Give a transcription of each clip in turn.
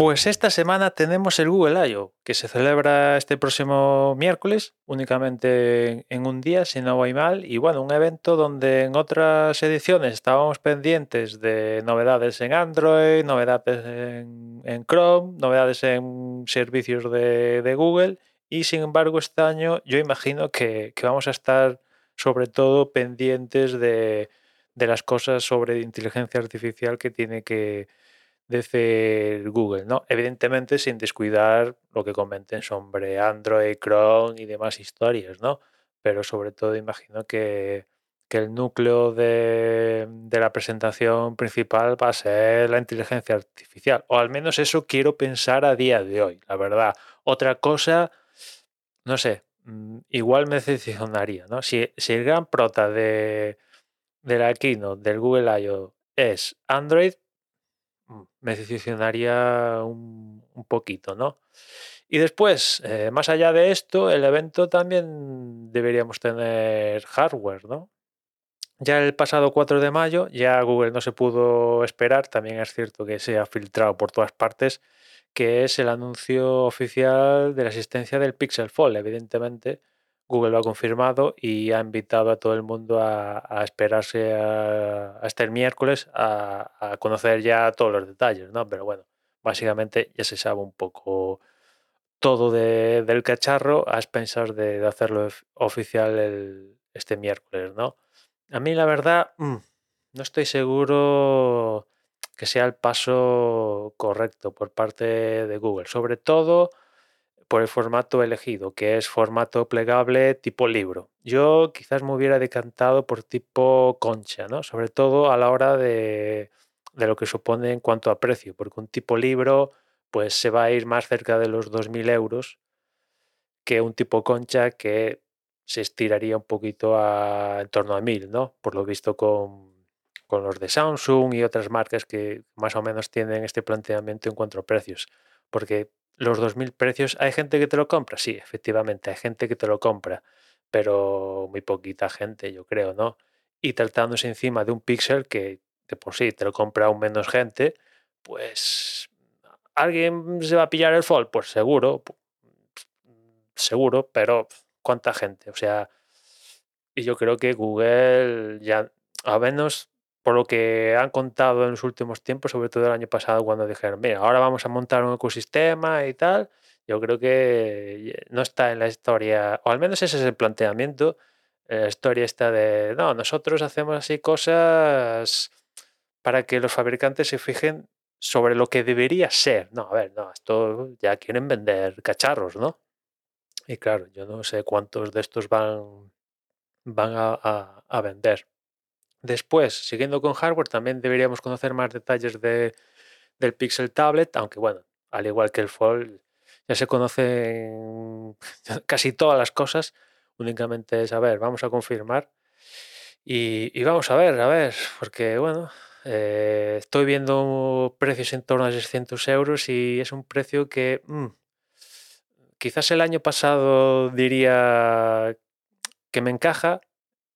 Pues esta semana tenemos el Google I.O., que se celebra este próximo miércoles, únicamente en un día, si no voy mal. Y bueno, un evento donde en otras ediciones estábamos pendientes de novedades en Android, novedades en, Chrome, novedades en servicios de, Google. Y sin embargo, este año yo imagino que, vamos a estar sobre todo pendientes de, de las cosas sobre inteligencia artificial que tiene que desde Google, ¿no? Evidentemente sin descuidar lo que comenten sobre Android, Chrome y demás historias, ¿no? Pero sobre todo imagino que, el núcleo de, la presentación principal va a ser la inteligencia artificial, o al menos eso quiero pensar a día de hoy, la verdad. Otra cosa, no sé, mm, igual me decepcionaría, ¿no? Si, si el gran prota de, de la keynote del Google I.O. es Android, me decepcionaría un, poquito, ¿no? Y después, eh, más allá de esto, el evento también deberíamos tener hardware, ¿no? Ya el pasado 4 de mayo, ya Google no se pudo esperar, también es cierto que se ha filtrado por todas partes, que es el anuncio oficial de la existencia del Pixel Fold, evidentemente, Google lo ha confirmado y ha invitado a todo el mundo a, esperarse hasta el miércoles a, conocer ya todos los detalles, ¿no? Pero bueno, básicamente ya se sabe un poco todo del cacharro a expensas de, hacerlo oficial este miércoles, ¿no? A mí la verdad mm, no estoy seguro que sea el paso correcto por parte de Google, sobre todo por el formato elegido, que es formato plegable tipo libro. Yo quizás me hubiera decantado por tipo concha, ¿no? Sobre todo a la hora de, lo que supone en cuanto a precio, porque un tipo libro pues se va a ir más cerca de los 2.000 euros que un tipo concha que se estiraría un poquito a, en torno a 1.000, ¿no? Por lo visto con, con los de Samsung y otras marcas que más o menos tienen este planteamiento en cuanto a precios. Porque los 2.000 precios, ¿hay gente que te lo compra? Sí, efectivamente, hay gente que te lo compra, pero muy poquita gente, yo creo, ¿no? Y tratándose encima de un Pixel que de por sí te lo compra aún menos gente, pues ¿alguien se va a pillar el Fold? Pues seguro, seguro, pero ¿cuánta gente? O sea, y yo creo que Google ya, a menos por lo que han contado en los últimos tiempos, sobre todo el año pasado, cuando dijeron, mira, ahora vamos a montar un ecosistema y tal, yo creo que no está en la historia, o al menos ese es el planteamiento, la historia está de, no, nosotros hacemos así cosas para que los fabricantes se fijen sobre lo que debería ser. No, a ver, no, esto ya quieren vender cacharros, ¿no? Y claro, yo no sé cuántos de estos van, van a vender. Después, siguiendo con hardware, también deberíamos conocer más detalles de, del Pixel Tablet, aunque bueno, al igual que el Fold, ya se conocen casi todas las cosas. Únicamente es, a ver, vamos a confirmar. Y, vamos a ver, a ver, porque bueno, eh, estoy viendo precios en torno a 600 euros y es un precio que mm, quizás el año pasado diría que me encaja,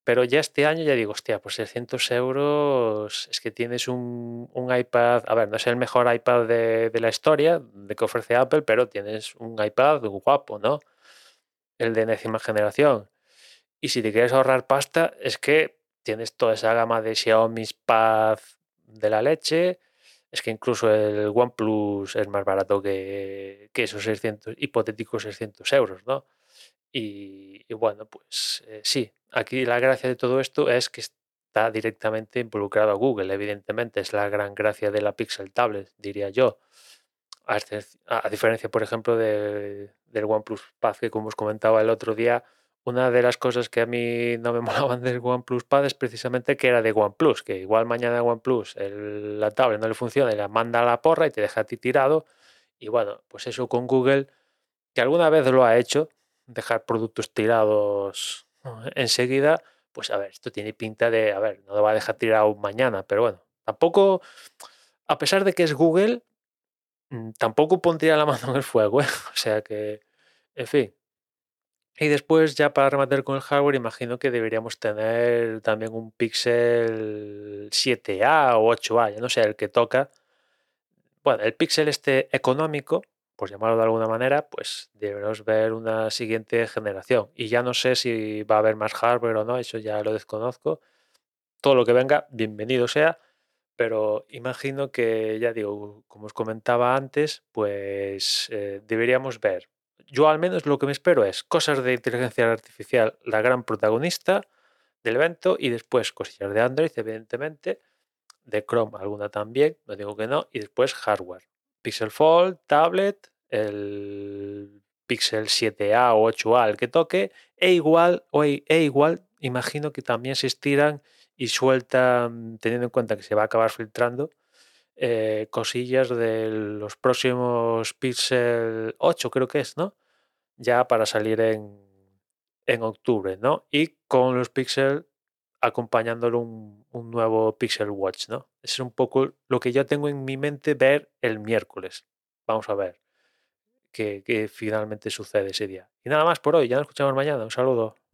pero ya este año ya digo, hostia, pues 600 euros es que tienes un, iPad, a ver, no es el mejor iPad de, la historia de que ofrece Apple, pero tienes un iPad guapo, ¿no? El de décima generación. Y si te quieres ahorrar pasta, es que tienes toda esa gama de Xiaomi Pad de la leche. Es que incluso el OnePlus es más barato que, que esos 600, hipotéticos 600 euros, ¿no? Y, bueno, pues eh, sí, aquí la gracia de todo esto es que está directamente involucrado a Google, evidentemente, es la gran gracia de la Pixel Tablet, diría yo. A, diferencia, por ejemplo, del OnePlus Pad, que como os comentaba el otro día, una de las cosas que a mí no me molaban del OnePlus Pad es precisamente que era de OnePlus, que igual mañana OnePlus la tablet no le funciona y la manda a la porra y te deja a ti tirado. Y bueno, pues eso con Google, que alguna vez lo ha hecho, dejar productos tirados enseguida, pues a ver, esto tiene pinta de, a ver, no lo va a dejar tirado mañana, pero bueno, tampoco, a pesar de que es Google, mm, tampoco pondría la mano en el fuego, ¿eh? o sea que, en fin. Y después, ya para rematar con el hardware, imagino que deberíamos tener también un Pixel 7A o 8A, ya no sé, el que toca, bueno, el Pixel este económico, por llamarlo de alguna manera, pues debemos ver una siguiente generación. Y ya no sé si va a haber más hardware o no, eso ya lo desconozco. Todo lo que venga, bienvenido sea, pero imagino que, ya digo, como os comentaba antes, pues eh, deberíamos ver. Yo al menos lo que me espero es cosas de inteligencia artificial, la gran protagonista del evento, y después cosillas de Android, evidentemente, de Chrome alguna también, no digo que no, y después hardware. Pixel Fold, tablet, el Pixel 7A o 8A, el que toque, e igual, o e, igual, imagino que también se estiran y sueltan, teniendo en cuenta que se va a acabar filtrando, eh, cosillas de los próximos Pixel 8, creo que es, ¿no? Ya para salir en, en octubre, ¿no? Y con los Pixel acompañándolo un, nuevo Pixel Watch, ¿no? Es un poco lo que yo tengo en mi mente ver el miércoles. Vamos a ver qué finalmente sucede ese día. Y nada más por hoy, ya nos escuchamos mañana. Un saludo.